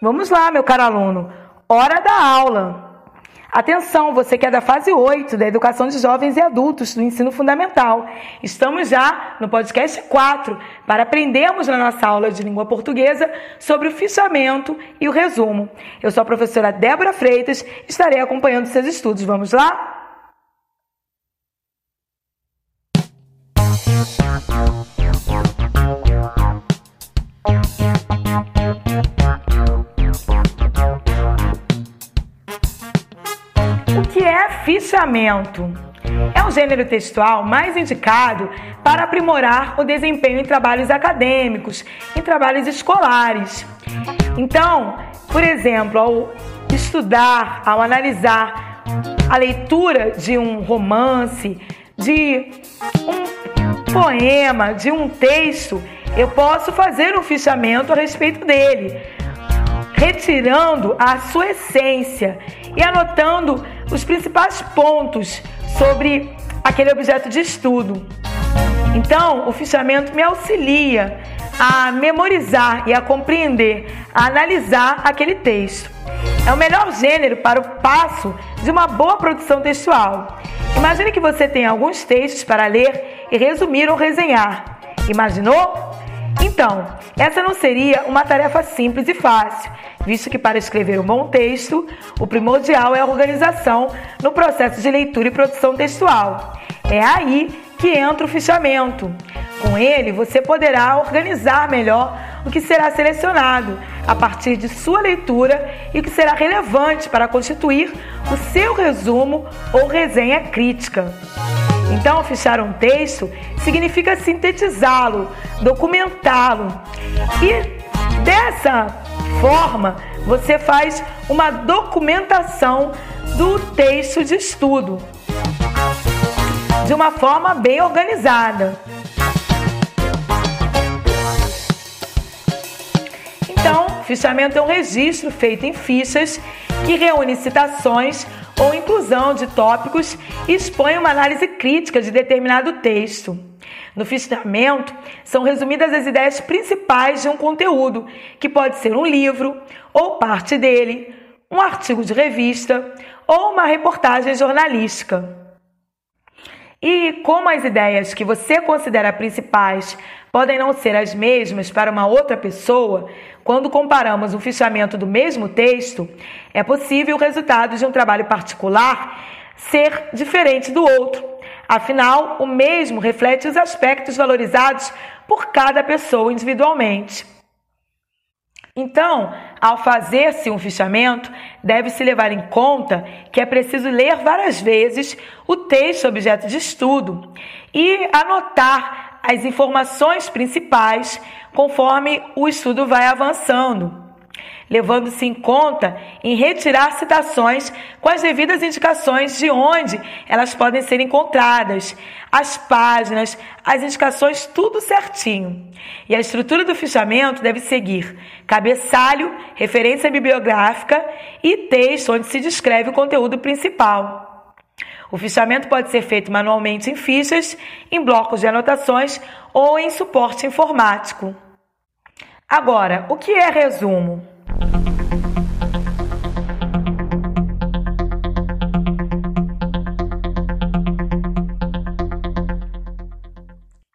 Vamos lá, meu caro aluno. Hora da aula. Atenção, você que é da fase 8 da Educação de Jovens e Adultos do Ensino Fundamental. Estamos já no podcast 4 para aprendermos na nossa aula de língua portuguesa sobre o fichamento e o resumo. Eu sou a professora Débora Freitas, estarei acompanhando seus estudos. Vamos lá? Fichamento. É o gênero textual mais indicado para aprimorar o desempenho em trabalhos acadêmicos, em trabalhos escolares. Então, por exemplo, ao estudar, ao analisar a leitura de um romance, de um poema, de um texto, eu posso fazer um fichamento a respeito dele, retirando a sua essência e anotando os principais pontos sobre aquele objeto de estudo. Então, o fichamento me auxilia a memorizar e a compreender, a analisar aquele texto. É o melhor gênero para o passo de uma boa produção textual. Imagine que você tem alguns textos para ler e resumir ou resenhar. Imaginou? Então, essa não seria uma tarefa simples e fácil, visto que para escrever um bom texto, o primordial é a organização no processo de leitura e produção textual. É aí que entra o fichamento. Com ele, você poderá organizar melhor o que será selecionado a partir de sua leitura e o que será relevante para constituir o seu resumo ou resenha crítica. Então, fichar um texto significa sintetizá-lo, documentá-lo. E dessa forma, você faz uma documentação do texto de estudo de uma forma bem organizada. Então, fichamento é um registro feito em fichas que reúne citações ou inclusão de tópicos expõe uma análise crítica de determinado texto. No fichamento, são resumidas as ideias principais de um conteúdo, que pode ser um livro ou parte dele, um artigo de revista ou uma reportagem jornalística. E como as ideias que você considera principais podem não ser as mesmas para uma outra pessoa, quando comparamos o fichamento do mesmo texto, é possível o resultado de um trabalho particular ser diferente do outro. Afinal, o mesmo reflete os aspectos valorizados por cada pessoa individualmente. Então, ao fazer-se um fichamento, deve-se levar em conta que é preciso ler várias vezes o texto objeto de estudo e anotar as informações principais conforme o estudo vai avançando, levando-se em conta em retirar citações com as devidas indicações de onde elas podem ser encontradas, as páginas, as indicações, tudo certinho. E a estrutura do fichamento deve seguir cabeçalho, referência bibliográfica e texto onde se descreve o conteúdo principal. O fichamento pode ser feito manualmente em fichas, em blocos de anotações ou em suporte informático. Agora, o que é resumo?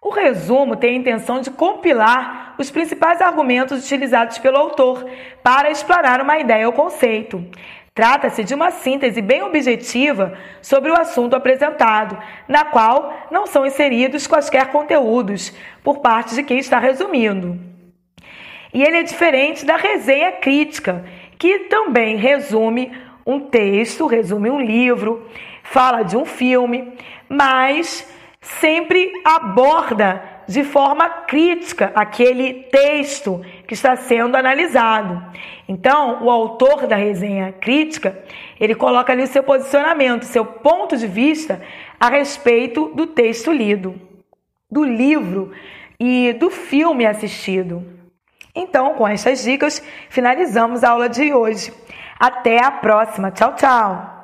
O resumo tem a intenção de compilar os principais argumentos utilizados pelo autor para explorar uma ideia ou conceito. Trata-se de uma síntese bem objetiva sobre o assunto apresentado, na qual não são inseridos quaisquer conteúdos por parte de quem está resumindo. E ele é diferente da resenha crítica, que também resume um texto, resume um livro, fala de um filme, mas sempre aborda de forma crítica aquele texto que está sendo analisado. Então, o autor da resenha crítica, ele coloca ali o seu posicionamento, seu ponto de vista a respeito do texto lido, do livro e do filme assistido. Então, com essas dicas, finalizamos a aula de hoje. Até a próxima. Tchau, tchau.